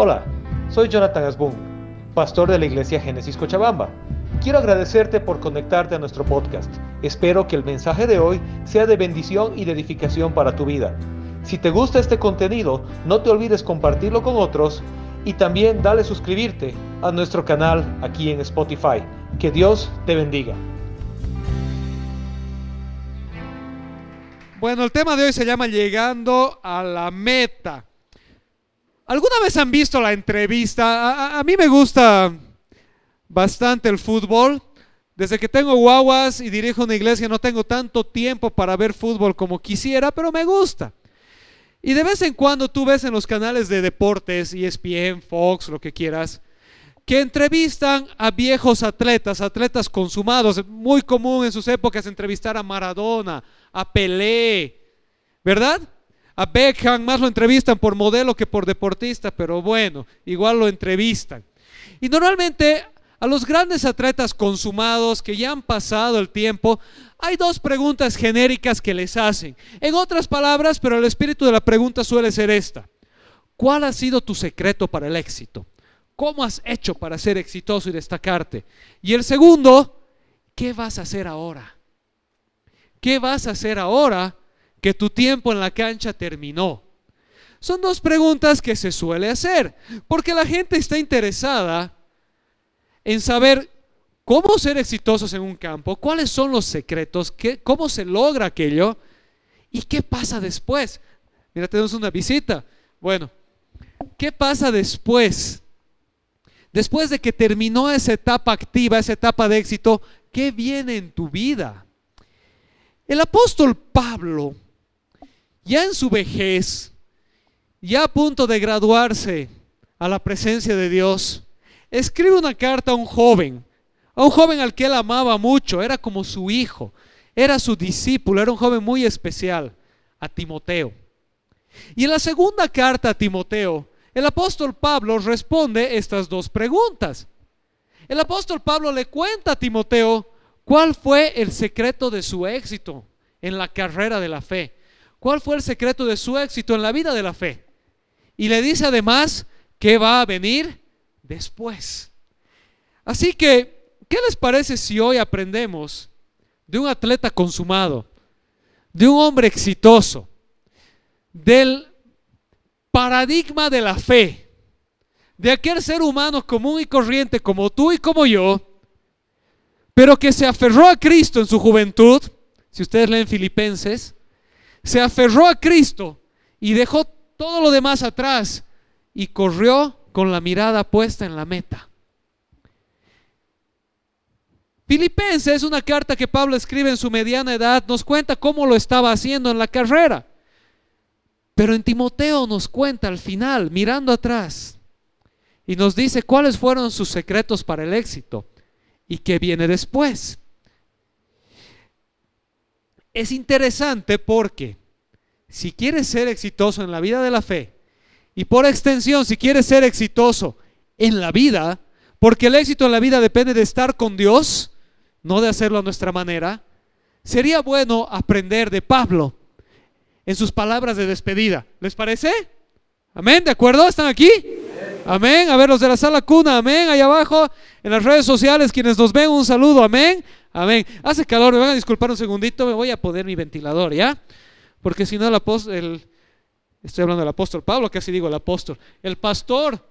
Hola, soy Jonathan Asbun, pastor de la iglesia Génesis Cochabamba. Quiero agradecerte por conectarte a nuestro podcast. Espero que el mensaje de hoy sea de bendición y de edificación para tu vida. Si te gusta este contenido, no te olvides compartirlo con otros y también dale suscribirte a nuestro canal aquí en Spotify. Que Dios te bendiga. Bueno, el tema de hoy se llama Llegando a la meta. ¿Alguna vez han visto la entrevista? A, a, mí me gusta bastante el fútbol. Desde que tengo guaguas y dirijo una iglesia no tengo tanto tiempo para ver fútbol como quisiera, pero me gusta. Y de vez en cuando tú ves en los canales de deportes, ESPN, Fox, lo que quieras, que entrevistan a viejos atletas, atletas consumados. Muy común en sus épocas entrevistar a Maradona, a Pelé, ¿verdad? A Beckham más lo entrevistan por modelo que por deportista, pero bueno, igual lo entrevistan. Y normalmente a los grandes atletas consumados que ya han pasado el tiempo, hay dos preguntas genéricas que les hacen. En otras palabras, pero el espíritu de la pregunta suele ser esta. ¿Cuál ha sido tu secreto para el éxito? ¿Cómo has hecho para ser exitoso y destacarte? Y el segundo, ¿qué vas a hacer ahora? ¿Qué vas a hacer ahora que tu tiempo en la cancha terminó? Son dos preguntas que se suele hacer, porque la gente está interesada en saber cómo ser exitosos en un campo, cuáles son los secretos, qué, cómo se logra aquello y qué pasa después. Mira, tenemos una visita. Bueno, ¿qué pasa después? Después de que terminó esa etapa activa, esa etapa de éxito, ¿qué viene en tu vida? El apóstol Pablo, ya en su vejez, ya a punto de graduarse a la presencia de Dios, escribe una carta a un joven, a un joven al que él amaba mucho, era como su hijo, era su discípulo, era un joven muy especial, a Timoteo. Y en la segunda carta a Timoteo, el apóstol Pablo responde estas dos preguntas. El apóstol Pablo le cuenta a Timoteo cuál fue el secreto de su éxito en la carrera de la fe. ¿Cuál fue el secreto de su éxito en la vida de la fe? Y le dice además que va a venir después. Así que, ¿qué les parece si hoy aprendemos de un atleta consumado, de un hombre exitoso, del paradigma de la fe, de aquel ser humano común y corriente como tú y como yo, pero que se aferró a Cristo en su juventud, si ustedes leen Filipenses, se aferró a Cristo y dejó todo lo demás atrás y corrió con la mirada puesta en la meta. Filipenses es una carta que Pablo escribe en su mediana edad, nos cuenta cómo lo estaba haciendo en la carrera. Pero en Timoteo nos cuenta al final, mirando atrás, y nos dice cuáles fueron sus secretos para el éxito y qué viene después. Es interesante porque si quieres ser exitoso en la vida de la fe, y por extensión, si quieres ser exitoso en la vida, porque el éxito en la vida depende de estar con Dios, no de hacerlo a nuestra manera, sería bueno aprender de Pablo en sus palabras de despedida. ¿Les parece? Amén, ¿de acuerdo? ¿Están aquí? Amén. A ver, los de la sala cuna, amén. Ahí abajo, en las redes sociales, quienes nos ven, un saludo, amén. Amén. Hace calor, me van a disculpar un segundito, me voy a poner mi ventilador, ¿ya? Porque si no, el, el, Estoy hablando del apóstol Pablo, casi digo el apóstol. El pastor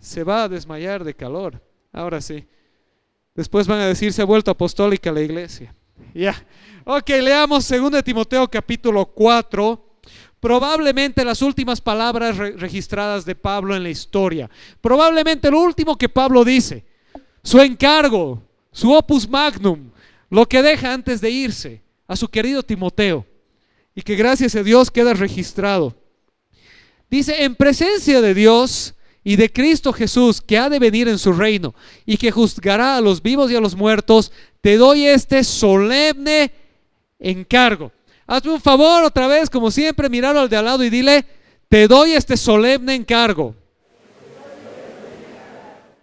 se va a desmayar de calor. Ahora sí. Después van a decir, se ha vuelto apostólica la iglesia. Ya. Ok, leamos 2 Timoteo capítulo 4. Probablemente las últimas palabras registradas de Pablo en la historia. Probablemente lo último que Pablo dice. Su encargo, su opus magnum, lo que deja antes de irse a su querido Timoteo. Y que gracias a Dios queda registrado. Dice, en presencia de Dios y de Cristo Jesús, que ha de venir en su reino y que juzgará a los vivos y a los muertos, te doy este solemne encargo. Hazme un favor otra vez, como siempre, mirarlo al de al lado y dile, te doy este solemne encargo.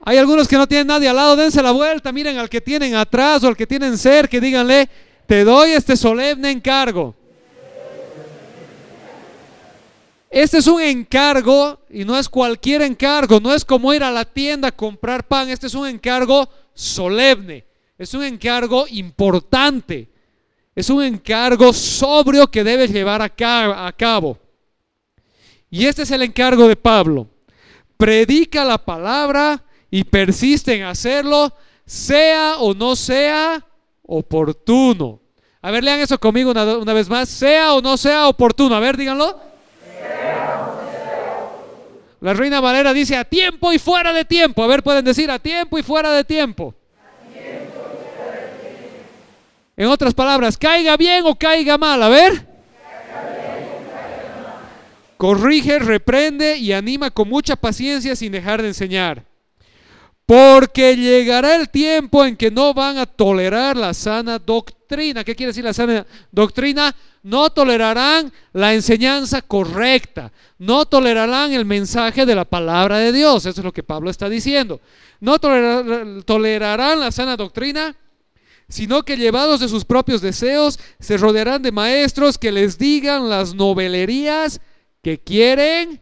Hay algunos que no tienen nadie al lado, dense la vuelta, miren al que tienen atrás o al que tienen cerca y díganle, te doy este solemne encargo. Este es un encargo y no es cualquier encargo, no es como ir a la tienda a comprar pan, este es un encargo solemne, es un encargo importante, es un encargo sobrio que debes llevar a cabo. Y este es el encargo de Pablo. Predica la palabra y persiste en hacerlo, sea o no sea oportuno. A ver, lean eso conmigo una, vez más. Sea o no sea oportuno. A ver, díganlo. La reina Valera dice a tiempo y fuera de tiempo. A ver, pueden decir a tiempo y fuera de tiempo. En otras palabras, caiga bien o caiga mal. A ver. Corrige, reprende y anima con mucha paciencia sin dejar de enseñar. Porque llegará el tiempo en que no van a tolerar la sana doctrina. ¿Qué quiere decir la sana doctrina? No tolerarán la enseñanza correcta. No tolerarán el mensaje de la palabra de Dios. Eso es lo que Pablo está diciendo. No tolerarán la sana doctrina, sino que llevados de sus propios deseos, se rodearán de maestros que les digan las novelerías que quieren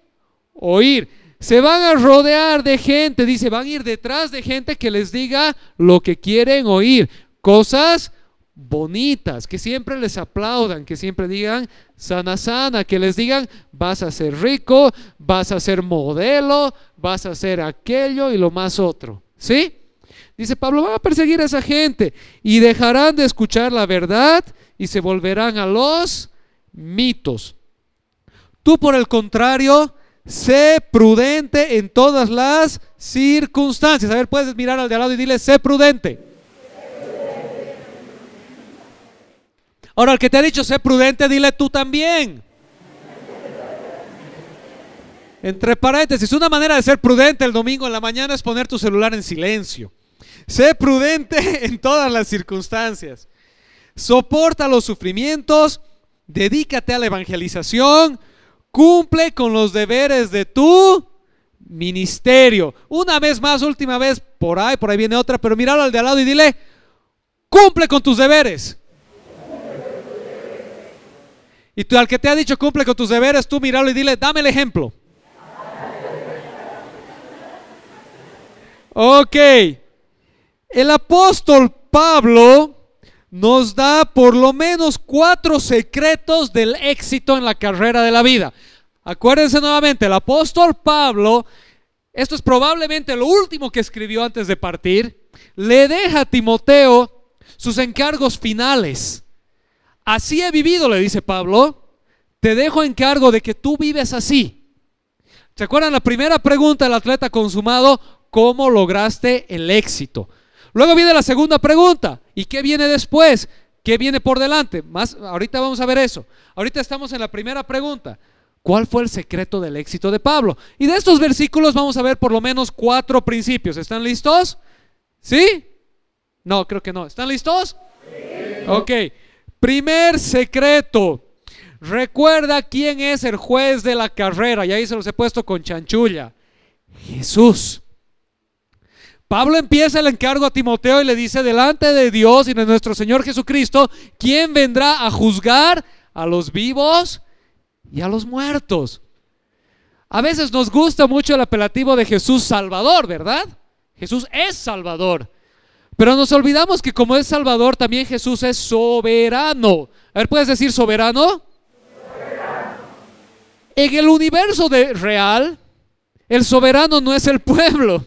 oír se van a rodear de gente, dice, van a ir detrás de gente que les diga lo que quieren oír, cosas bonitas, que siempre les aplaudan, que siempre digan sana sana, que les digan vas a ser rico, vas a ser modelo, vas a ser aquello y lo más otro. ¿Sí? Dice Pablo, van a perseguir a esa gente y dejarán de escuchar la verdad y se volverán a los mitos. Tú por el contrario, Sé prudente en todas las circunstancias. A ver, puedes mirar al de al lado y dile, sé prudente. Ahora, el que te ha dicho sé prudente, dile tú también. Entre paréntesis, una manera de ser prudente el domingo en la mañana es poner tu celular en silencio. Sé prudente en todas las circunstancias. Soporta los sufrimientos, dedícate a la evangelización, Cumple con los deberes de tu ministerio. Una vez más, última vez, por ahí, por ahí viene otra, pero míralo al de al lado y dile, cumple con tus deberes. Y tú al que te ha dicho cumple con tus deberes, tú míralo y dile, dame el ejemplo. Ok. El apóstol Pablo nos da por lo menos cuatro secretos del éxito en la carrera de la vida. Acuérdense nuevamente, el apóstol Pablo, esto es probablemente lo último que escribió antes de partir, le deja a Timoteo sus encargos finales. Así he vivido, le dice Pablo, te dejo encargo de que tú vives así. ¿Se acuerdan la primera pregunta del atleta consumado? ¿Cómo lograste el éxito? Luego viene la segunda pregunta. ¿Y qué viene después? ¿Qué viene por delante? Más, ahorita vamos a ver eso. Ahorita estamos en la primera pregunta. ¿Cuál fue el secreto del éxito de Pablo? Y de estos versículos vamos a ver por lo menos cuatro principios. ¿Están listos? ¿Sí? No, creo que no. ¿Están listos? Sí. Ok. Primer secreto. Recuerda quién es el juez de la carrera. Y ahí se los he puesto con chanchulla. Jesús. Pablo empieza el encargo a Timoteo y le dice, delante de Dios y de nuestro Señor Jesucristo, ¿quién vendrá a juzgar a los vivos y a los muertos? A veces nos gusta mucho el apelativo de Jesús Salvador, ¿verdad? Jesús es Salvador. Pero nos olvidamos que como es Salvador, también Jesús es soberano. A ver, ¿puedes decir soberano? soberano. En el universo de real, el soberano no es el pueblo.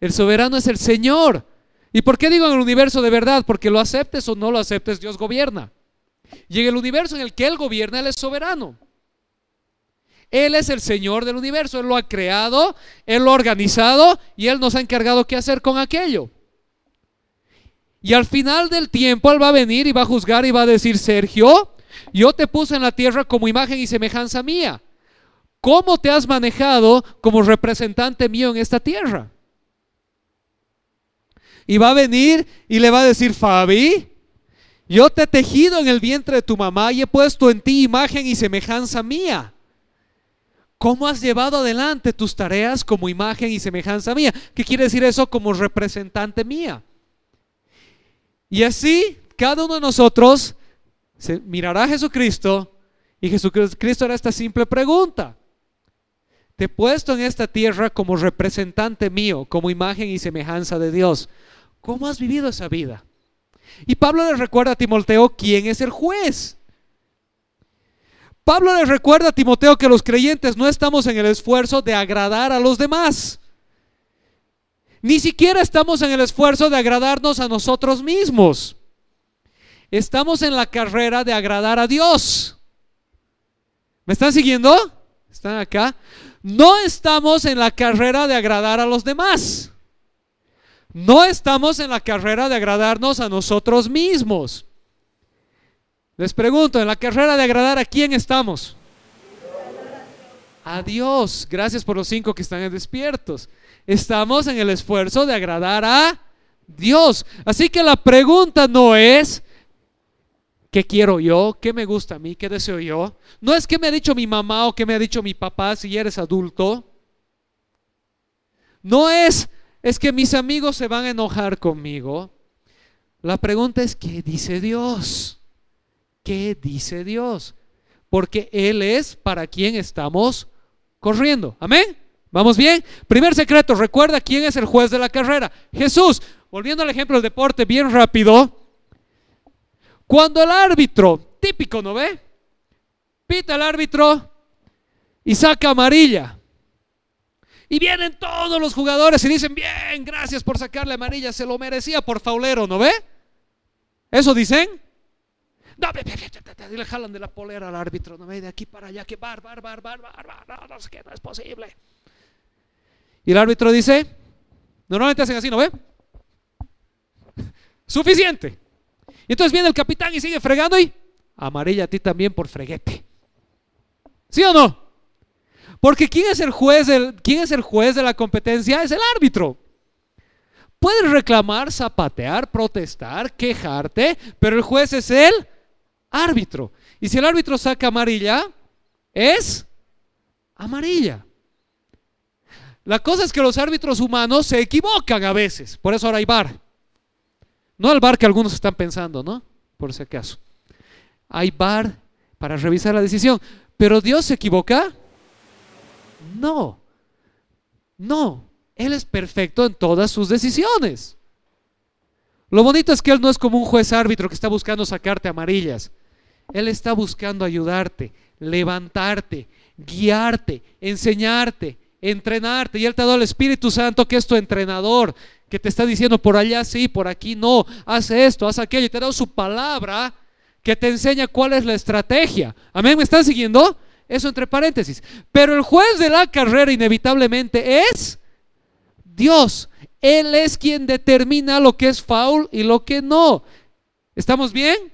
El soberano es el Señor. ¿Y por qué digo en el universo de verdad? Porque lo aceptes o no lo aceptes, Dios gobierna. Y en el universo en el que Él gobierna, Él es soberano. Él es el Señor del universo, Él lo ha creado, Él lo ha organizado y Él nos ha encargado qué hacer con aquello. Y al final del tiempo Él va a venir y va a juzgar y va a decir, Sergio, yo te puse en la tierra como imagen y semejanza mía. ¿Cómo te has manejado como representante mío en esta tierra? Y va a venir y le va a decir, Fabi, yo te he tejido en el vientre de tu mamá y he puesto en ti imagen y semejanza mía. ¿Cómo has llevado adelante tus tareas como imagen y semejanza mía? ¿Qué quiere decir eso como representante mía? Y así cada uno de nosotros se mirará a Jesucristo Y Jesucristo era esta simple pregunta. Te he puesto en esta tierra como representante mío, como imagen y semejanza de Dios. ¿Cómo has vivido esa vida? Y Pablo le recuerda a Timoteo quién es el juez. Pablo le recuerda a Timoteo que los creyentes no estamos en el esfuerzo de agradar a los demás. Ni siquiera estamos en el esfuerzo de agradarnos a nosotros mismos. Estamos en la carrera de agradar a Dios. ¿Me están siguiendo? ¿Están acá? No estamos en la carrera de agradar a los demás. No estamos en la carrera de agradarnos a nosotros mismos. Les pregunto, ¿en la carrera de agradar a quién estamos? A Dios. Gracias por los cinco que están despiertos. Estamos en el esfuerzo de agradar a Dios. Así que la pregunta no es, ¿Qué quiero yo? ¿Qué me gusta a mí? ¿Qué deseo yo? No es que me ha dicho mi mamá o que me ha dicho mi papá si eres adulto. No es, es que mis amigos se van a enojar conmigo. La pregunta es, ¿qué dice Dios? ¿Qué dice Dios? Porque Él es para quien estamos corriendo. Amén. ¿Vamos bien? Primer secreto, recuerda quién es el juez de la carrera. Jesús. Volviendo al ejemplo del deporte, bien rápido. Cuando el árbitro, típico, ¿no ve? Pita el árbitro y saca amarilla. Y vienen todos los jugadores y dicen, bien, gracias por sacarle amarilla, se lo merecía por faulero, ¿no ve? ¿Eso dicen? No, y le jalan de la polera al árbitro, no ve, de aquí para allá, que bar, bar, bar, bar, bar, bar, no, sé qué, no es posible. Y el árbitro dice, normalmente hacen así, ¿no ve? Suficiente. Y entonces viene el capitán y sigue fregando y amarilla a ti también por freguete. ¿Sí o no? Porque ¿quién es el juez, quién es el juez de la competencia? Es el árbitro. Puedes reclamar, zapatear, protestar, quejarte, pero el juez es el árbitro. Y si el árbitro saca amarilla, es amarilla. La cosa es que los árbitros humanos se equivocan a veces, por eso ahora hay bar. No al bar que algunos están pensando, ¿no? Por si acaso. Hay bar para revisar la decisión. Pero Dios se equivoca. No. No. Él es perfecto en todas sus decisiones. Lo bonito es que Él no es como un juez árbitro que está buscando sacarte amarillas. Él está buscando ayudarte, levantarte, guiarte, enseñarte, entrenarte. Y Él te ha dado el Espíritu Santo que es tu entrenador, que te está diciendo por allá sí, por aquí no, haz esto, haz aquello. Y te ha dado su palabra que te enseña cuál es la estrategia. Amén, ¿me están siguiendo? Eso entre paréntesis. Pero el juez de la carrera inevitablemente es Dios. Él es quien determina lo que es foul y lo que no. ¿Estamos bien?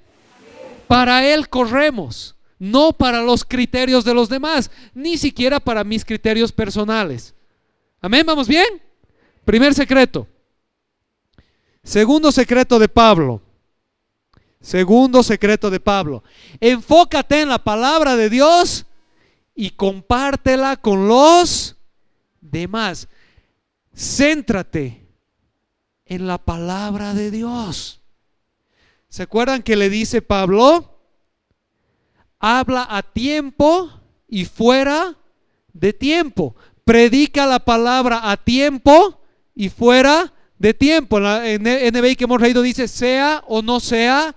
Para Él corremos no para los criterios de los demás, ni siquiera para mis criterios personales. Amén, vamos bien. Primer secreto. Segundo secreto de Pablo. Segundo secreto de Pablo. Enfócate en la palabra de Dios y compártela con los demás. Céntrate en la palabra de Dios. ¿Se acuerdan que le dice Pablo? habla a tiempo y fuera de tiempo. Predica la palabra a tiempo y fuera de tiempo. En la NBI que hemos leído dice sea o no sea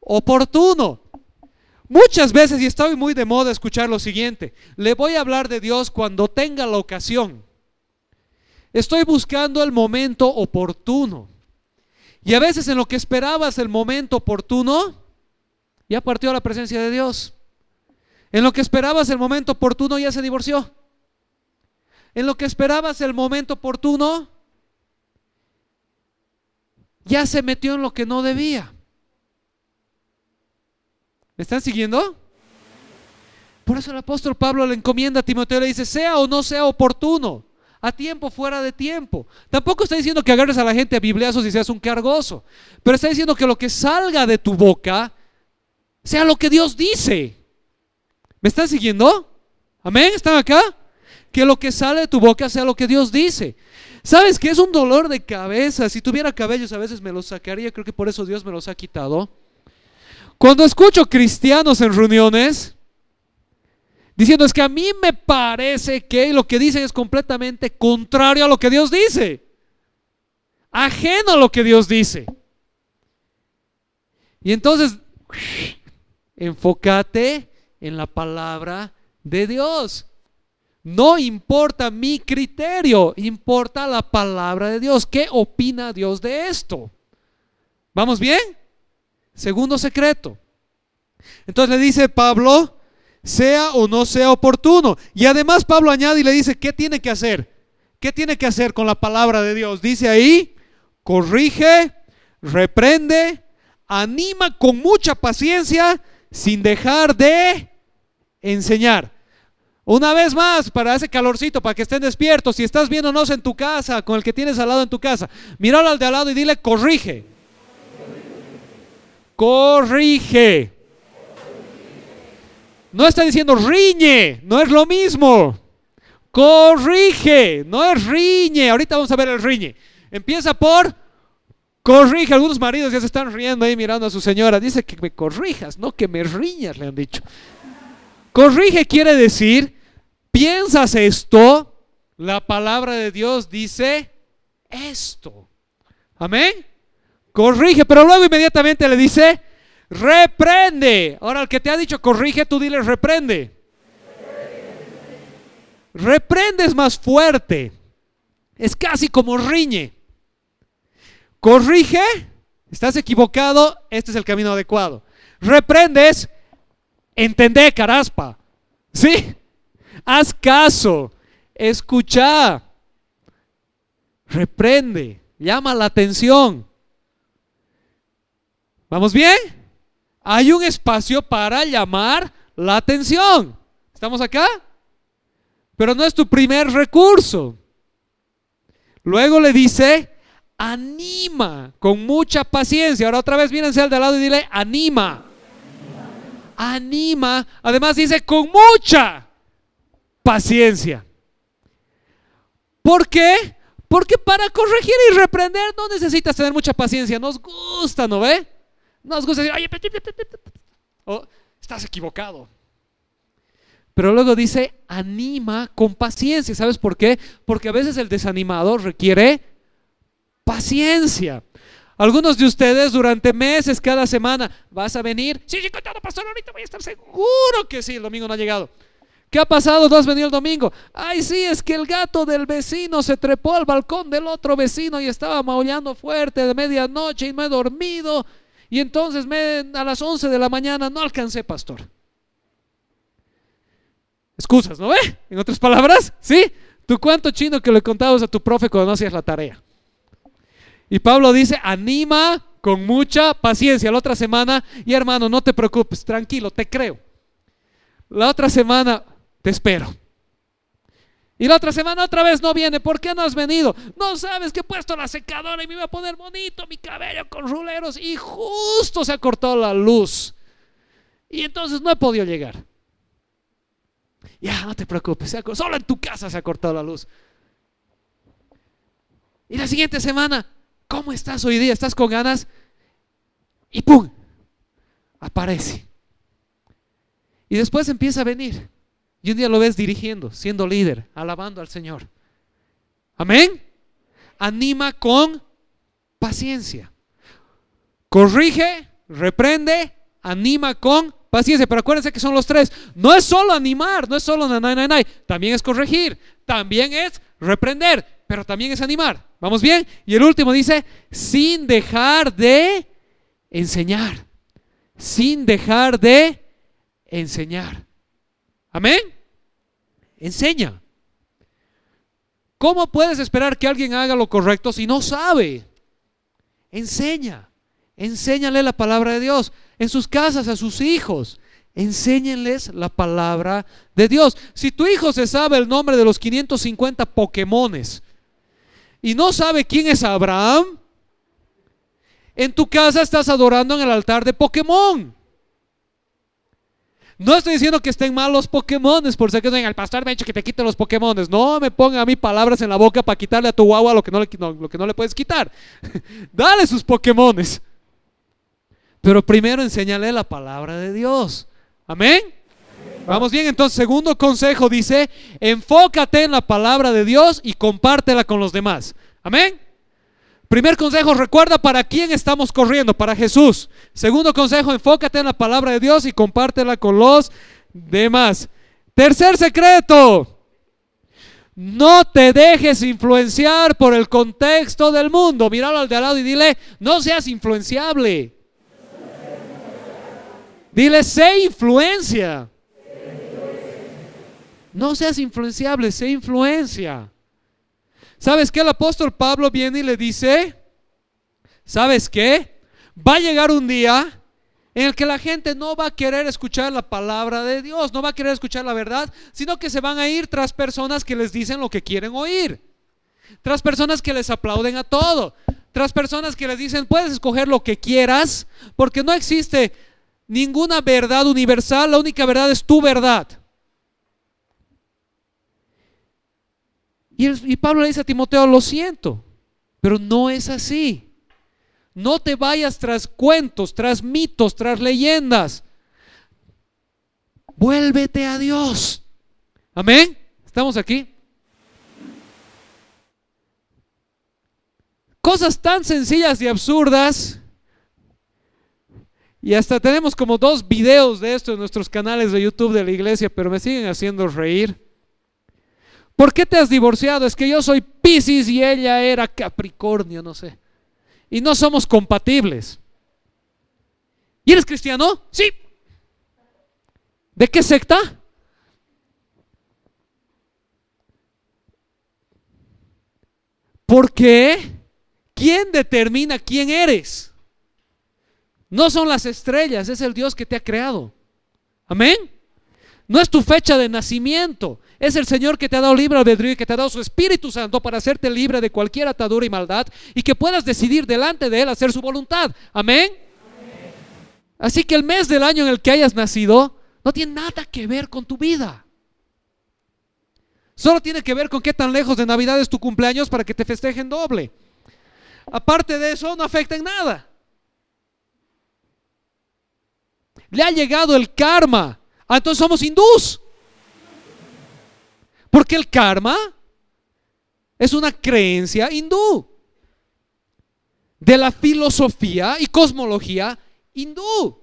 oportuno. Muchas veces, y estoy muy de moda escuchar lo siguiente, le voy a hablar de Dios cuando tenga la ocasión. Estoy buscando el momento oportuno. Y a veces en lo que esperabas el momento oportuno, ya partió la presencia de Dios. En lo que esperabas el momento oportuno ya se divorció. En lo que esperabas el momento oportuno ya se metió en lo que no debía. ¿Me están siguiendo? Por eso el apóstol Pablo le encomienda a Timoteo le dice, sea o no sea oportuno, a tiempo, fuera de tiempo. Tampoco está diciendo que agarres a la gente a bibliazos y seas un cargoso, pero está diciendo que lo que salga de tu boca sea lo que Dios dice. ¿Me están siguiendo? Amén, ¿están acá? Que lo que sale de tu boca sea lo que Dios dice. ¿Sabes que es un dolor de cabeza? Si tuviera cabellos a veces me los sacaría, creo que por eso Dios me los ha quitado. Cuando escucho cristianos en reuniones, Diciendo es que a mí me parece que lo que dicen es completamente contrario a lo que Dios dice. Ajeno a lo que Dios dice. Y entonces, enfócate en la palabra de Dios. No importa mi criterio, importa la palabra de Dios. ¿Qué opina Dios de esto? ¿Vamos bien? Segundo secreto. Entonces le dice Pablo, sea o no sea oportuno. Y además Pablo añade y le dice, ¿qué tiene que hacer? ¿Qué tiene que hacer con la palabra de Dios? Dice ahí, corrige, reprende, anima con mucha paciencia sin dejar de enseñar. Una vez más, para ese calorcito, para que estén despiertos, si estás viéndonos en tu casa, con el que tienes al lado en tu casa, míralo al de al lado y dile, corrige. Corrige. No está diciendo riñe, no es lo mismo. Corrige, no es riñe. Ahorita vamos a ver el riñe. Empieza por corrige. Algunos maridos ya se están riendo ahí mirando a su señora. Dice que me corrijas, no que me riñas, le han dicho. Corrige quiere decir, piensas esto, la palabra de Dios dice esto. Amén. Corrige, pero luego inmediatamente le dice, reprende. Ahora el que te ha dicho corrige, tú dile reprende. Reprende es más fuerte. Es casi como riñe. Corrige, estás equivocado, este es el camino adecuado. Reprendes, Entendé, caraspa. ¿Sí? Haz caso. Escucha. Reprende. Llama la atención. ¿Vamos bien? Hay un espacio para llamar la atención. ¿Estamos acá? Pero no es tu primer recurso. Luego le dice, anima con mucha paciencia. Ahora otra vez mírense al de al lado y dile, anima anima, además dice con mucha paciencia. ¿Por qué? Porque para corregir y reprender no necesitas tener mucha paciencia. Nos gusta, ¿no ve? Nos gusta decir, oye, oh, estás equivocado. Pero luego dice, anima con paciencia. ¿Sabes por qué? Porque a veces el desanimado requiere paciencia. Algunos de ustedes durante meses, cada semana, ¿vas a venir? Sí, sí, contado, pastor, ahorita voy a estar seguro que sí, el domingo no ha llegado. ¿Qué ha pasado? ¿No has venido el domingo? Ay, sí, es que el gato del vecino se trepó al balcón del otro vecino y estaba maullando fuerte de medianoche y me he dormido. Y entonces me, a las 11 de la mañana no alcancé, pastor. Excusas, ¿no ve? En otras palabras, ¿sí? ¿Tú cuánto chino que le contabas a tu profe cuando no hacías la tarea? Y Pablo dice, anima con mucha paciencia. La otra semana, y hermano, no te preocupes, tranquilo, te creo. La otra semana, te espero. Y la otra semana otra vez no viene. ¿Por qué no has venido? No sabes que he puesto la secadora y me iba a poner bonito mi cabello con ruleros y justo se ha cortado la luz. Y entonces no he podido llegar. Ya, no te preocupes, solo en tu casa se ha cortado la luz. Y la siguiente semana, ¿Cómo estás hoy día? ¿Estás con ganas? Y ¡pum! Aparece. Y después empieza a venir. Y un día lo ves dirigiendo, siendo líder, alabando al Señor. Amén. Anima con paciencia. Corrige, reprende, anima con paciencia. Pero acuérdense que son los tres. No es solo animar, no es solo nanay, También es corregir, también es reprender, pero también es animar. ¿Vamos bien? Y el último dice, sin dejar de enseñar. Sin dejar de enseñar. Amén. Enseña. ¿Cómo puedes esperar que alguien haga lo correcto si no sabe? Enseña. Enséñale la palabra de Dios. En sus casas, a sus hijos. Enséñenles la palabra de Dios. Si tu hijo se sabe el nombre de los 550 Pokémones, y no sabe quién es Abraham, en tu casa estás adorando en el altar de Pokémon. No estoy diciendo que estén mal los Pokémon, por si acaso el pastor me ha dicho que te quite los Pokémon. No me ponga a mí palabras en la boca para quitarle a tu guagua lo que no le, lo que no le puedes quitar. Dale sus Pokémon. Pero primero enséñale la palabra de Dios. Amén. Vamos bien, entonces segundo consejo dice, enfócate en la palabra de Dios y compártela con los demás. Amén. Primer consejo, recuerda para quién estamos corriendo, para Jesús. Segundo consejo, enfócate en la palabra de Dios y compártela con los demás. Tercer secreto, no te dejes influenciar por el contexto del mundo. Míralo al de al lado y dile, no seas influenciable. Dile, sé influencia. No seas influenciable, sé influencia. ¿Sabes qué? El apóstol Pablo viene y le dice, ¿sabes qué? Va a llegar un día en el que la gente no va a querer escuchar la palabra de Dios, no va a querer escuchar la verdad, sino que se van a ir tras personas que les dicen lo que quieren oír, tras personas que les aplauden a todo, tras personas que les dicen, puedes escoger lo que quieras, porque no existe ninguna verdad universal, la única verdad es tu verdad. Y, Pablo le dice a Timoteo, lo siento, pero no es así. No te vayas tras cuentos, tras mitos, tras leyendas. Vuélvete a Dios. Amén. ¿Estamos aquí? Cosas tan sencillas y absurdas. Y hasta tenemos como dos videos de esto en nuestros canales de YouTube de la iglesia, pero me siguen haciendo reír. ¿Por qué te has divorciado? Es que yo soy Piscis y ella era Capricornio, no sé. Y no somos compatibles. ¿Y eres cristiano? Sí. ¿De qué secta? ¿Por qué? ¿Quién determina quién eres? No son las estrellas, es el Dios que te ha creado. Amén. No es tu fecha de nacimiento. Es el Señor que te ha dado libre albedrío y que te ha dado su Espíritu Santo para hacerte libre de cualquier atadura y maldad y que puedas decidir delante de Él hacer su voluntad. Amén. Así que el mes del año en el que hayas nacido no tiene nada que ver con tu vida. Solo tiene que ver con qué tan lejos de Navidad es tu cumpleaños para que te festejen doble. Aparte de eso, no afecta en nada. Le ha llegado el karma. Ah, entonces somos hindús. Porque el karma es una creencia hindú de la filosofía y cosmología hindú.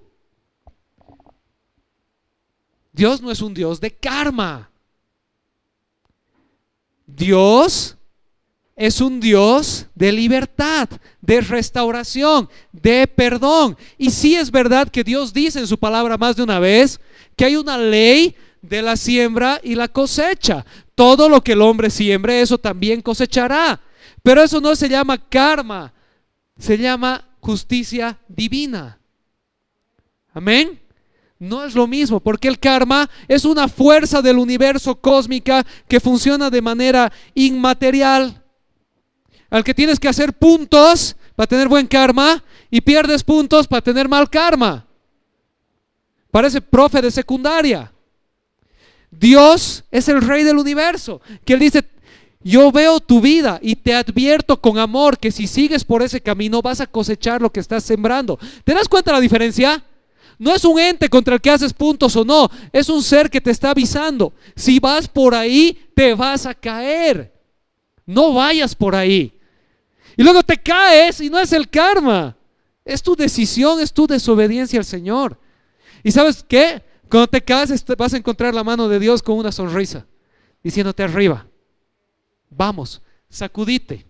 Dios no es un Dios de karma. Dios es un Dios de libertad, de restauración, de perdón. Y sí es verdad que Dios dice en su palabra más de una vez que hay una ley de la siembra y la cosecha. Todo lo que el hombre siembre, eso también cosechará. Pero eso no se llama karma, se llama justicia divina. Amén. No es lo mismo, porque el karma es una fuerza del universo cósmica que funciona de manera inmaterial. Al que tienes que hacer puntos para tener buen karma y pierdes puntos para tener mal karma. Parece profe de secundaria. Dios es el rey del universo, que Él dice, yo veo tu vida y te advierto con amor que si sigues por ese camino vas a cosechar lo que estás sembrando. ¿Te das cuenta la diferencia? No es un ente contra el que haces puntos o no, es un ser que te está avisando. Si vas por ahí, te vas a caer. No vayas por ahí. Y luego te caes y no es el karma. Es tu decisión, es tu desobediencia al Señor. ¿Y sabes qué? Cuando te cases vas a encontrar la mano de Dios con una sonrisa, diciéndote arriba, vamos, sacudite,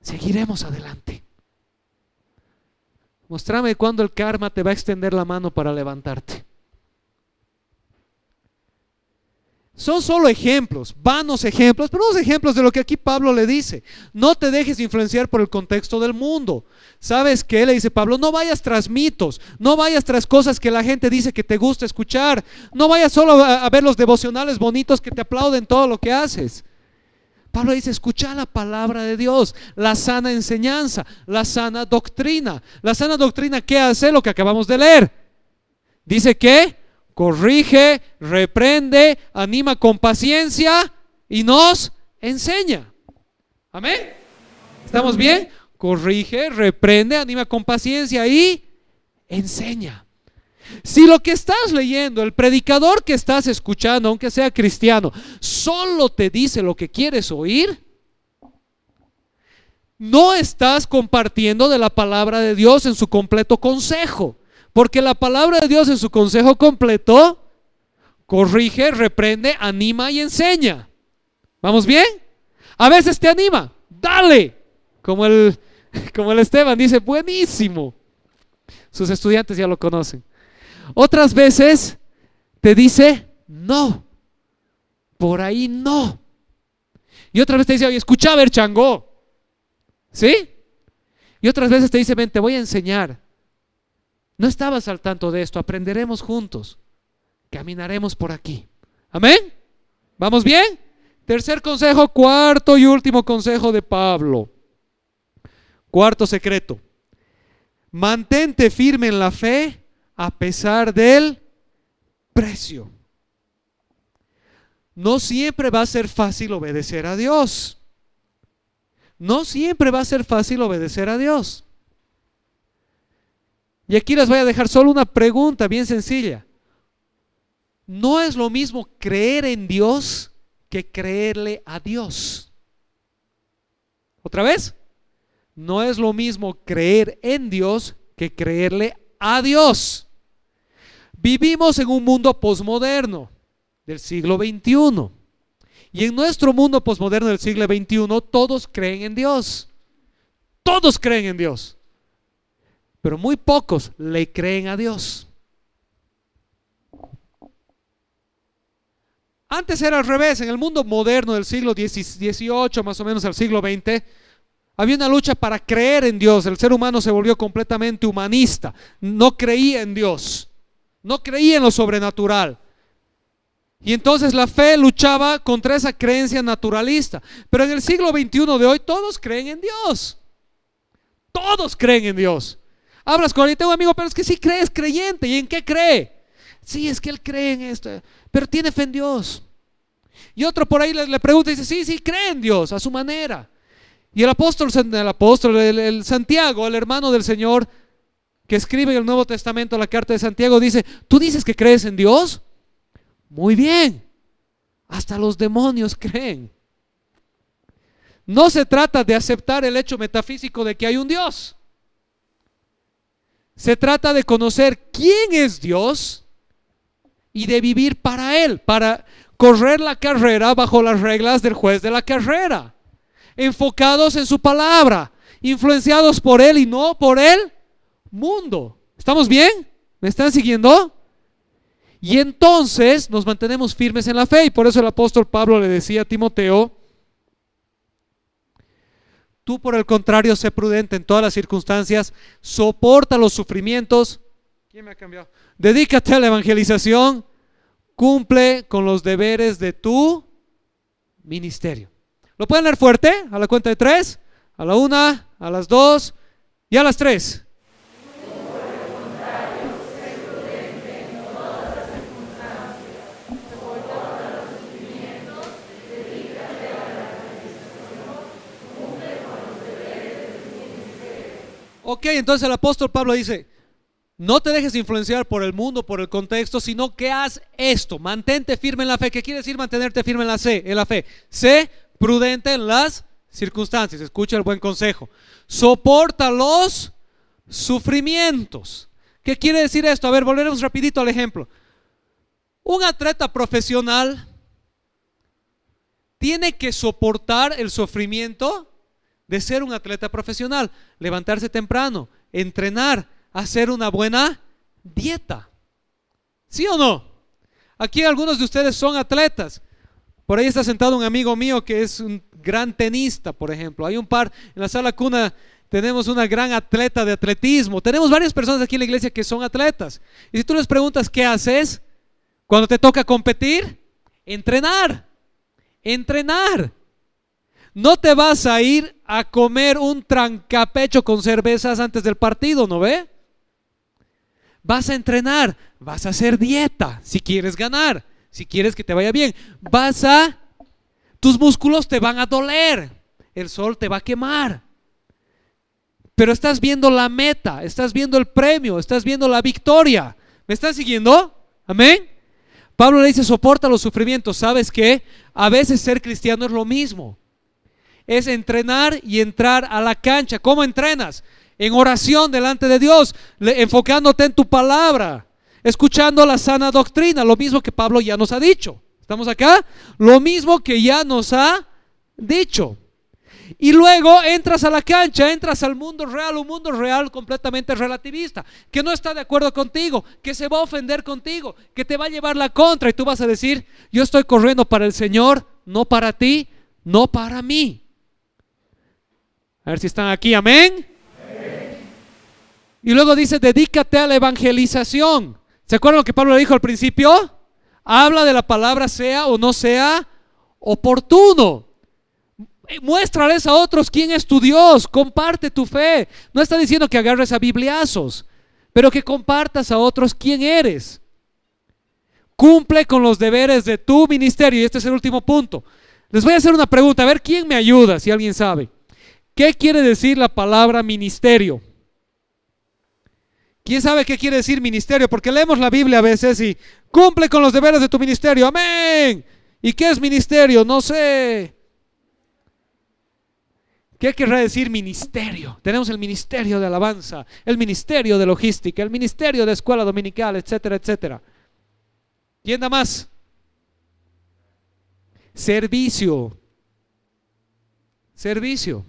seguiremos adelante. Mostrame cuándo el karma te va a extender la mano para levantarte. Son solo ejemplos, vanos ejemplos, pero unos ejemplos de lo que aquí Pablo le dice. No te dejes influenciar por el contexto del mundo. ¿Sabes qué? Le dice Pablo, no vayas tras mitos, no vayas tras cosas que la gente dice que te gusta escuchar, no vayas solo a, ver los devocionales bonitos que te aplauden todo lo que haces. Pablo dice, escucha la palabra de Dios, la sana enseñanza, la sana doctrina. La sana doctrina, ¿qué hace? Lo que acabamos de leer. Dice que corrige, reprende, anima con paciencia y nos enseña. Amén. ¿Estamos bien? Corrige, reprende, anima con paciencia y enseña. Si lo que estás leyendo, el predicador que estás escuchando, aunque sea cristiano, solo te dice lo que quieres oír, no estás compartiendo de la palabra de Dios en su completo consejo. Porque la palabra de Dios en su consejo completo corrige, reprende, anima y enseña. ¿Vamos bien? A veces te anima, dale. Como el, como el Esteban dice, buenísimo. Sus estudiantes ya lo conocen. Otras veces te dice, no, por ahí no. Y otra vez te dice, oye, escucha ver, chango. ¿Sí? Y otras veces te dice, ven, te voy a enseñar. No estabas al tanto de esto, aprenderemos juntos. Caminaremos por aquí. Amén. ¿Vamos bien? Tercer consejo, cuarto y último consejo de Pablo. Cuarto secreto. Mantente firme en la fe a pesar del precio. No siempre va a ser fácil obedecer a Dios. No siempre va a ser fácil obedecer a Dios. Y aquí les voy a dejar solo una pregunta bien sencilla. No es lo mismo creer en Dios que creerle a Dios. ¿Otra vez? No es lo mismo creer en Dios que creerle a Dios. Vivimos en un mundo posmoderno del siglo XXI. Y en nuestro mundo posmoderno del siglo XXI, todos creen en Dios. Todos creen en Dios. Pero muy pocos le creen a Dios. Antes era al revés, en el mundo moderno del siglo XVIII, más o menos al siglo XX, había una lucha para creer en Dios. El ser humano se volvió completamente humanista. No creía en Dios. No creía en lo sobrenatural. Y entonces la fe luchaba contra esa creencia naturalista. Pero en el siglo XXI de hoy todos creen en Dios. Todos creen en Dios. Hablas con alguien, tengo amigo, pero es que sí crees creyente. ¿Y en qué cree? Sí, es que él cree en esto, pero tiene fe en Dios. Y otro por ahí le, pregunta y dice, sí, sí, cree en Dios a su manera. Y el apóstol, el apóstol, el Santiago, el hermano del Señor, que escribe en el Nuevo Testamento la carta de Santiago, dice, ¿tú dices que crees en Dios? Muy bien, hasta los demonios creen. No se trata de aceptar el hecho metafísico de que hay un Dios. Se trata de conocer quién es Dios y de vivir para Él, para correr la carrera bajo las reglas del juez de la carrera, enfocados en su palabra, influenciados por Él y no por el mundo. ¿Estamos bien? ¿Me están siguiendo? Y entonces nos mantenemos firmes en la fe. Y por eso el apóstol Pablo le decía a Timoteo, tú por el contrario, sé prudente en todas las circunstancias, soporta los sufrimientos. ¿Quién me ha cambiado? Dedícate a la evangelización, cumple con los deberes de tu ministerio. ¿Lo pueden leer fuerte? A la cuenta de tres, a la una, a las dos y a las tres. Ok, entonces el apóstol Pablo dice, no te dejes influenciar por el mundo, por el contexto, sino que haz esto, mantente firme en la fe. ¿Qué quiere decir mantenerte firme en la, fe? en la fe? Sé prudente en las circunstancias, escucha el buen consejo. Soporta los sufrimientos. ¿Qué quiere decir esto? A ver, volveremos rapidito al ejemplo. Un atleta profesional tiene que soportar el sufrimiento de ser un atleta profesional, levantarse temprano, entrenar, hacer una buena dieta. ¿Sí o no? Aquí algunos de ustedes son atletas. Por ahí está sentado un amigo mío que es un gran tenista, por ejemplo. Hay un par en la sala cuna. Tenemos una gran atleta de atletismo. Tenemos varias personas aquí en la iglesia que son atletas. Y si tú les preguntas qué haces cuando te toca competir, entrenar. Entrenar. No te vas a ir a comer un trancapecho con cervezas antes del partido, ¿no ve? Vas a entrenar, vas a hacer dieta si quieres ganar, si quieres que te vaya bien. Vas a... Tus músculos te van a doler, el sol te va a quemar. Pero estás viendo la meta, estás viendo el premio, estás viendo la victoria. ¿Me están siguiendo? Amén. Pablo le dice, soporta los sufrimientos. ¿Sabes qué? A veces ser cristiano es lo mismo. Es entrenar y entrar a la cancha. ¿Cómo entrenas? En oración delante de Dios, enfocándote en tu palabra, escuchando la sana doctrina, lo mismo que Pablo ya nos ha dicho. ¿Estamos acá? Lo mismo que ya nos ha dicho. Y luego entras a la cancha, entras al mundo real, un mundo real completamente relativista, que no está de acuerdo contigo, que se va a ofender contigo, que te va a llevar la contra y tú vas a decir, yo estoy corriendo para el Señor, no para ti, no para mí. A ver si están aquí, amén. Y luego dice, dedícate a la evangelización. ¿Se acuerdan lo que Pablo le dijo al principio? Habla de la palabra sea o no sea oportuno. Muéstrales a otros quién es tu Dios, comparte tu fe. No está diciendo que agarres a bibliazos, pero que compartas a otros quién eres. Cumple con los deberes de tu ministerio. Y este es el último punto. Les voy a hacer una pregunta, a ver quién me ayuda, si alguien sabe. ¿Qué quiere decir la palabra ministerio? ¿Quién sabe qué quiere decir ministerio? Porque leemos la Biblia a veces y cumple con los deberes de tu ministerio. Amén. ¿Y qué es ministerio? No sé. ¿Qué querrá decir ministerio? Tenemos el ministerio de alabanza, el ministerio de logística, el ministerio de escuela dominical, etcétera, etcétera. ¿Quién da más? Servicio. Servicio.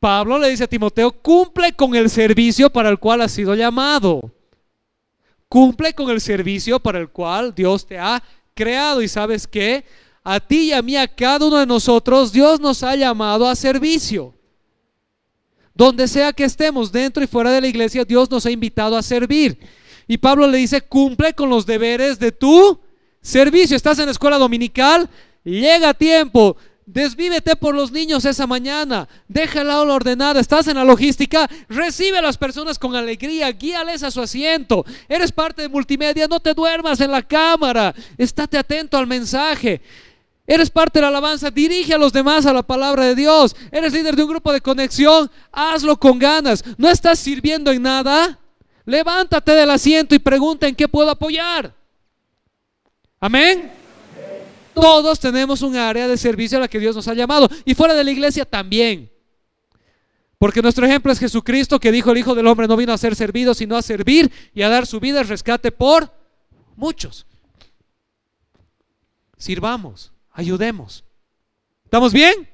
Pablo le dice a Timoteo, cumple con el servicio para el cual has sido llamado. Cumple con el servicio para el cual Dios te ha creado. Y sabes qué? a ti y a mí, a cada uno de nosotros, Dios nos ha llamado a servicio. Donde sea que estemos, dentro y fuera de la iglesia, Dios nos ha invitado a servir. Y Pablo le dice, cumple con los deberes de tu servicio. Estás en la escuela dominical, llega tiempo, Desvívete por los niños esa mañana. Deja el aula ordenada. Estás en la logística. Recibe a las personas con alegría. Guíales a su asiento. Eres parte de multimedia. No te duermas en la cámara. Estate atento al mensaje. Eres parte de la alabanza, dirige a los demás a la palabra de Dios. Eres líder de un grupo de conexión, hazlo con ganas. ¿No estás sirviendo en nada? Levántate del asiento y pregunta en qué puedo apoyar. Amén. Todos tenemos un área de servicio a la que Dios nos ha llamado. Y fuera de la iglesia también. Porque nuestro ejemplo es Jesucristo que dijo el Hijo del Hombre no vino a ser servido, sino a servir y a dar su vida en rescate por muchos. Sirvamos. Ayudemos. ¿Estamos bien?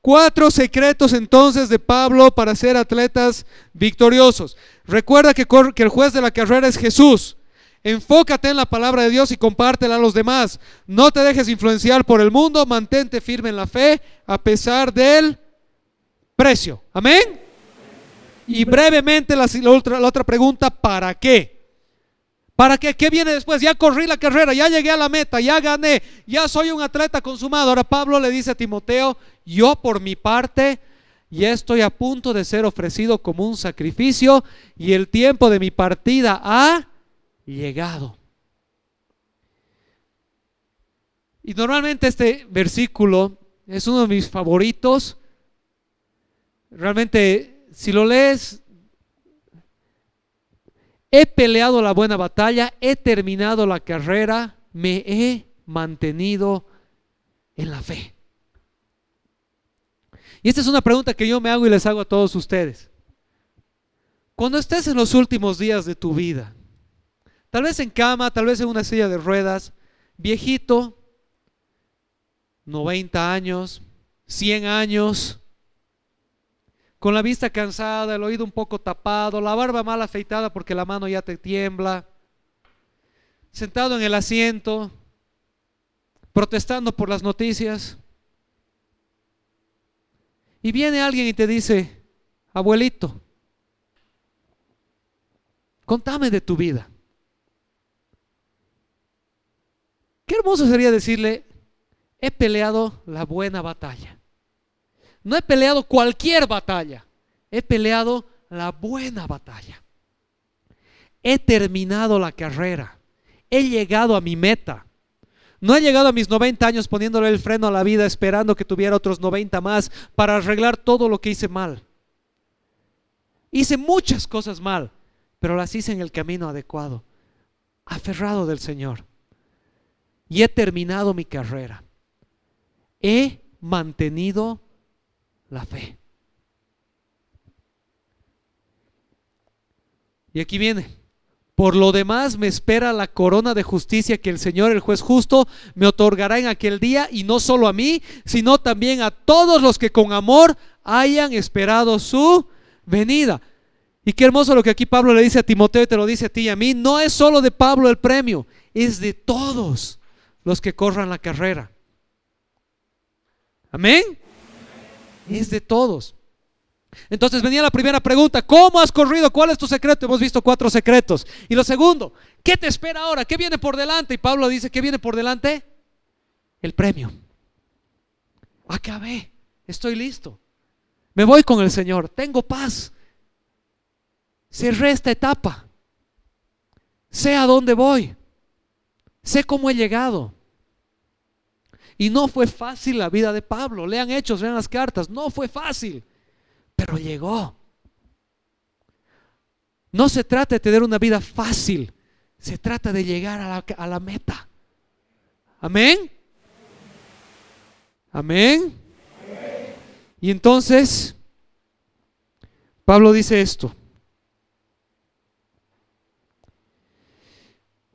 Cuatro secretos entonces de Pablo para ser atletas victoriosos. Recuerda que, que, el juez de la carrera es Jesús. Enfócate en la palabra de Dios y compártela a los demás. No te dejes influenciar por el mundo, mantente firme en la fe a pesar del precio. Amén. Y brevemente la, la otra pregunta, ¿para qué? ¿Para qué? ¿Qué viene después? Ya corrí la carrera, ya llegué a la meta, ya gané, ya soy un atleta consumado. Ahora Pablo le dice a Timoteo, yo por mi parte ya estoy a punto de ser ofrecido como un sacrificio y el tiempo de mi partida ha llegado. Y normalmente este versículo es uno de mis favoritos. Realmente, si lo lees He peleado la buena batalla, he terminado la carrera, me he mantenido en la fe. Y esta es una pregunta que yo me hago y les hago a todos ustedes. Cuando estés en los últimos días de tu vida, tal vez en cama, tal vez en una silla de ruedas, viejito, 90 años, 100 años, con la vista cansada, el oído un poco tapado, la barba mal afeitada porque la mano ya te tiembla, sentado en el asiento, protestando por las noticias. Y viene alguien y te dice, abuelito, contame de tu vida. Qué hermoso sería decirle, he peleado la buena batalla. No he peleado cualquier batalla, he peleado la buena batalla. He terminado la carrera, he llegado a mi meta. No he llegado a mis 90 años poniéndole el freno a la vida esperando que tuviera otros 90 más para arreglar todo lo que hice mal. Hice muchas cosas mal, pero las hice en el camino adecuado, aferrado del Señor. Y he terminado mi carrera. He mantenido la fe. Y aquí viene. Por lo demás me espera la corona de justicia que el Señor, el juez justo, me otorgará en aquel día, y no solo a mí, sino también a todos los que con amor hayan esperado su venida. Y qué hermoso lo que aquí Pablo le dice a Timoteo y te lo dice a ti y a mí. No es solo de Pablo el premio, es de todos los que corran la carrera. Amén. Es de todos. Entonces venía la primera pregunta, ¿cómo has corrido? ¿Cuál es tu secreto? Hemos visto cuatro secretos. Y lo segundo, ¿qué te espera ahora? ¿Qué viene por delante? Y Pablo dice, ¿qué viene por delante? El premio. Acabé, estoy listo. Me voy con el Señor, tengo paz. Cerré esta etapa. Sé a dónde voy. Sé cómo he llegado. Y no fue fácil la vida de Pablo. Lean hechos, lean las cartas. No fue fácil pero llegó. No se trata de tener una vida fácil, se trata de llegar a la, a meta. Amén. Amén. Y entonces, Pablo dice esto.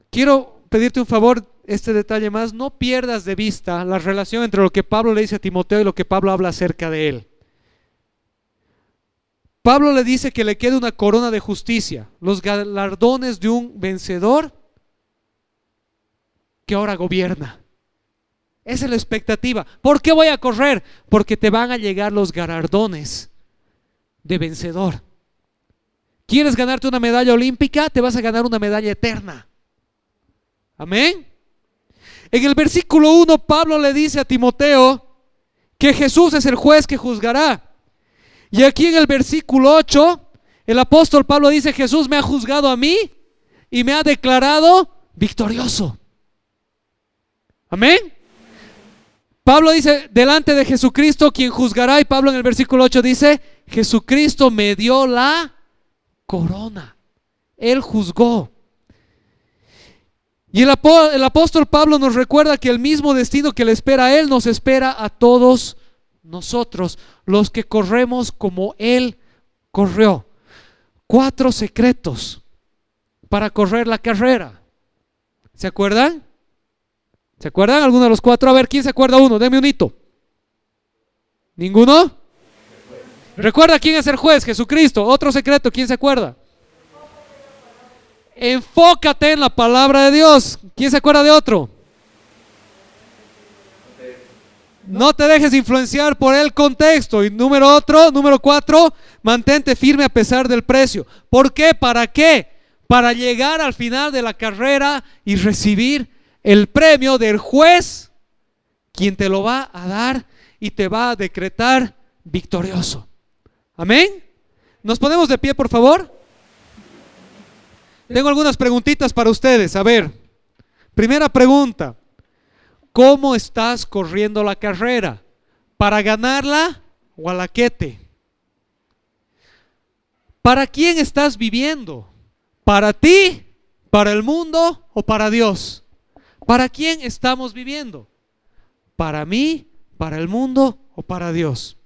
Quiero pedirte un favor, este detalle más, no pierdas de vista la relación entre lo que Pablo le dice a Timoteo y lo que Pablo habla acerca de él. Pablo le dice que le queda una corona de justicia, los galardones de un vencedor que ahora gobierna. Esa es la expectativa. ¿Por qué voy a correr? Porque te van a llegar los galardones de vencedor. ¿Quieres ganarte una medalla olímpica? Te vas a ganar una medalla eterna. Amén. En el versículo 1, Pablo le dice a Timoteo que Jesús es el juez que juzgará. Y aquí en el versículo 8, el apóstol Pablo dice, Jesús me ha juzgado a mí y me ha declarado victorioso. Amén. Pablo dice, delante de Jesucristo, quien juzgará, y Pablo en el versículo 8 dice, Jesucristo me dio la corona. Él juzgó. Y el, apóstol Pablo nos recuerda que el mismo destino que le espera a Él nos espera a todos nosotros, los que corremos como Él corrió. Cuatro secretos para correr la carrera. ¿Se acuerdan? ¿Se acuerdan alguno de los cuatro? A ver, ¿quién se acuerda uno? Deme un hito. ¿Ninguno? Recuerda quién es el juez, Jesucristo. Otro secreto, ¿quién se acuerda? Enfócate en la palabra de Dios. ¿Quién se acuerda de otro? No te dejes influenciar por el contexto. Y número otro, número cuatro, mantente firme a pesar del precio. ¿Por qué? ¿Para qué? Para llegar al final de la carrera y recibir el premio del juez, quien te lo va a dar y te va a decretar victorioso. Amén. ¿Nos ponemos de pie, por favor? Tengo algunas preguntitas para ustedes. A ver, primera pregunta. ¿Cómo estás corriendo la carrera? ¿Para ganarla o a la quete? ¿Para quién estás viviendo? ¿Para ti, para el mundo o para Dios? ¿Para quién estamos viviendo? ¿Para mí, para el mundo o para Dios?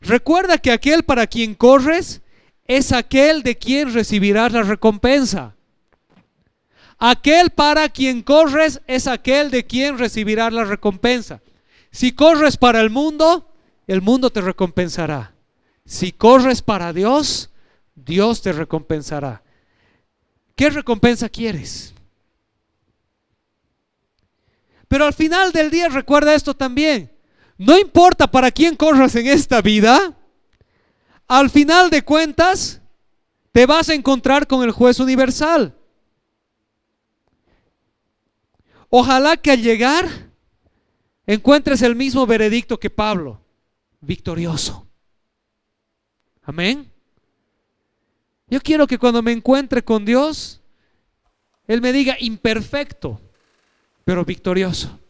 Recuerda que aquel para quien corres es aquel de quien recibirás la recompensa. Aquel para quien corres es aquel de quien recibirá la recompensa. Si corres para el mundo, el mundo te recompensará. Si corres para Dios, Dios te recompensará. ¿Qué recompensa quieres? Pero al final del día recuerda esto también. No importa para quién corras en esta vida, al final de cuentas te vas a encontrar con el juez universal. Ojalá que al llegar encuentres el mismo veredicto que Pablo, victorioso. Amén. Yo quiero que cuando me encuentre con Dios, Él me diga imperfecto, pero victorioso.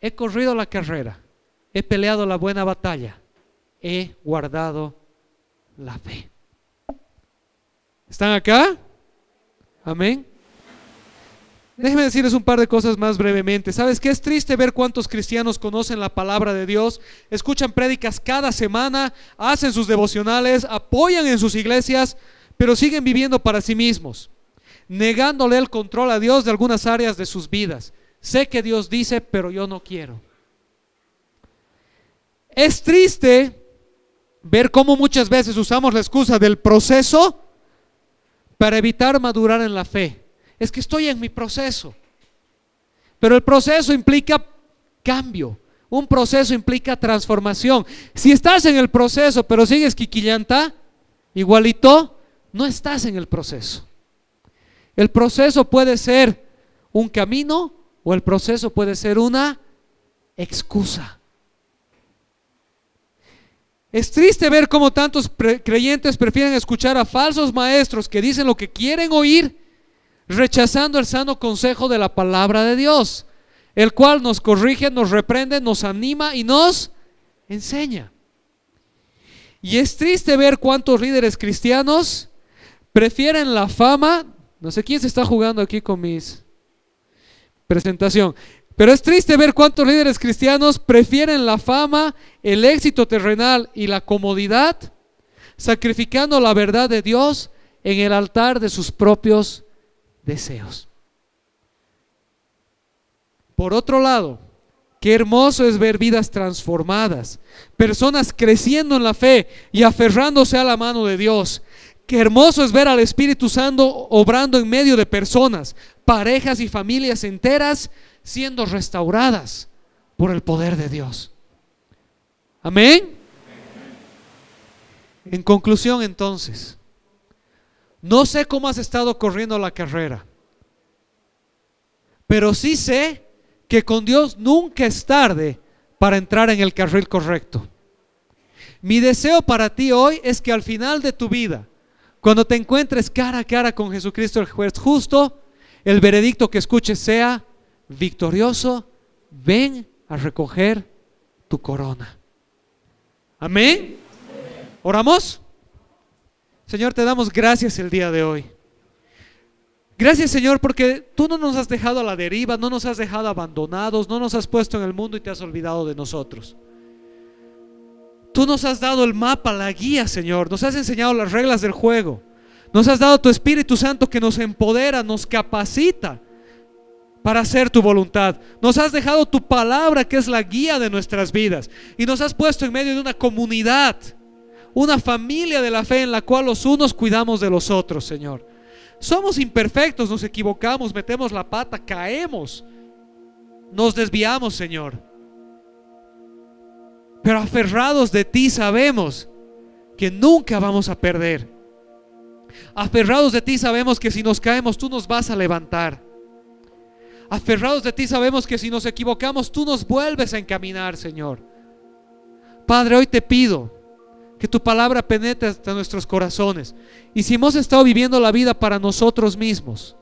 He corrido la carrera, he peleado la buena batalla, he guardado la fe. ¿Están acá? Amén. Déjenme decirles un par de cosas más brevemente. ¿Sabes qué es triste ver cuántos cristianos conocen la palabra de Dios, escuchan prédicas cada semana, hacen sus devocionales, apoyan en sus iglesias, pero siguen viviendo para sí mismos, negándole el control a Dios de algunas áreas de sus vidas? Sé que Dios dice, pero yo no quiero. Es triste ver cómo muchas veces usamos la excusa del proceso para evitar madurar en la fe es que estoy en mi proceso. Pero el proceso implica cambio. Un proceso implica transformación. Si estás en el proceso pero sigues quiquillanta, igualito, no estás en el proceso. El proceso puede ser un camino o el proceso puede ser una excusa. Es triste ver cómo tantos creyentes prefieren escuchar a falsos maestros que dicen lo que quieren oír rechazando el sano consejo de la palabra de Dios, el cual nos corrige, nos reprende, nos anima y nos enseña. Y es triste ver cuántos líderes cristianos prefieren la fama, no sé quién se está jugando aquí con mis presentación, pero es triste ver cuántos líderes cristianos prefieren la fama, el éxito terrenal y la comodidad, sacrificando la verdad de Dios en el altar de sus propios deseos. Por otro lado, qué hermoso es ver vidas transformadas, personas creciendo en la fe y aferrándose a la mano de Dios. Qué hermoso es ver al Espíritu Santo obrando en medio de personas, parejas y familias enteras siendo restauradas por el poder de Dios. Amén. En conclusión entonces, no sé cómo has estado corriendo la carrera, pero sí sé que con Dios nunca es tarde para entrar en el carril correcto. Mi deseo para ti hoy es que al final de tu vida, cuando te encuentres cara a cara con Jesucristo el juez justo, el veredicto que escuches sea victorioso, ven a recoger tu corona. Amén. ¿Oramos? Señor, te damos gracias el día de hoy. Gracias Señor porque tú no nos has dejado a la deriva, no nos has dejado abandonados, no nos has puesto en el mundo y te has olvidado de nosotros. Tú nos has dado el mapa, la guía Señor, nos has enseñado las reglas del juego, nos has dado tu Espíritu Santo que nos empodera, nos capacita para hacer tu voluntad. Nos has dejado tu palabra que es la guía de nuestras vidas y nos has puesto en medio de una comunidad una familia de la fe en la cual los unos cuidamos de los otros, Señor. Somos imperfectos, nos equivocamos, metemos la pata, caemos, nos desviamos, Señor. Pero aferrados de ti sabemos que nunca vamos a perder. Aferrados de ti sabemos que si nos caemos tú nos vas a levantar. Aferrados de ti sabemos que si nos equivocamos tú nos vuelves a encaminar, Señor. Padre, hoy te pido que tu palabra penetre hasta nuestros corazones. Y si hemos estado viviendo la vida para nosotros mismos,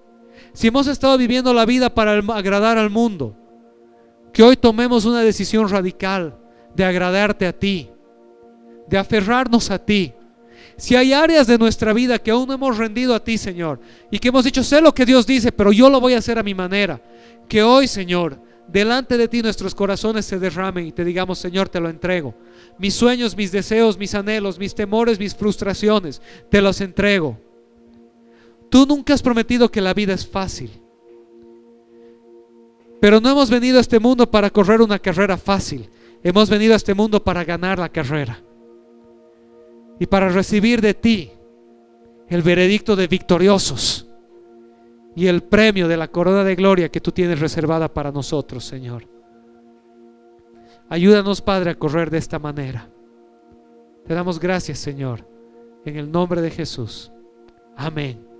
si hemos estado viviendo la vida para agradar al mundo, que hoy tomemos una decisión radical de agradarte a ti, de aferrarnos a ti. Si hay áreas de nuestra vida que aún no hemos rendido a ti, Señor, y que hemos dicho, sé lo que Dios dice, pero yo lo voy a hacer a mi manera, que hoy, Señor, delante de ti nuestros corazones se derramen y te digamos, Señor, te lo entrego. Mis sueños, mis deseos, mis anhelos, mis temores, mis frustraciones, te los entrego. Tú nunca has prometido que la vida es fácil. Pero no hemos venido a este mundo para correr una carrera fácil. Hemos venido a este mundo para ganar la carrera. Y para recibir de ti el veredicto de victoriosos y el premio de la corona de gloria que tú tienes reservada para nosotros, Señor. Ayúdanos, Padre, a correr de esta manera. Te damos gracias, Señor, en el nombre de Jesús. Amén.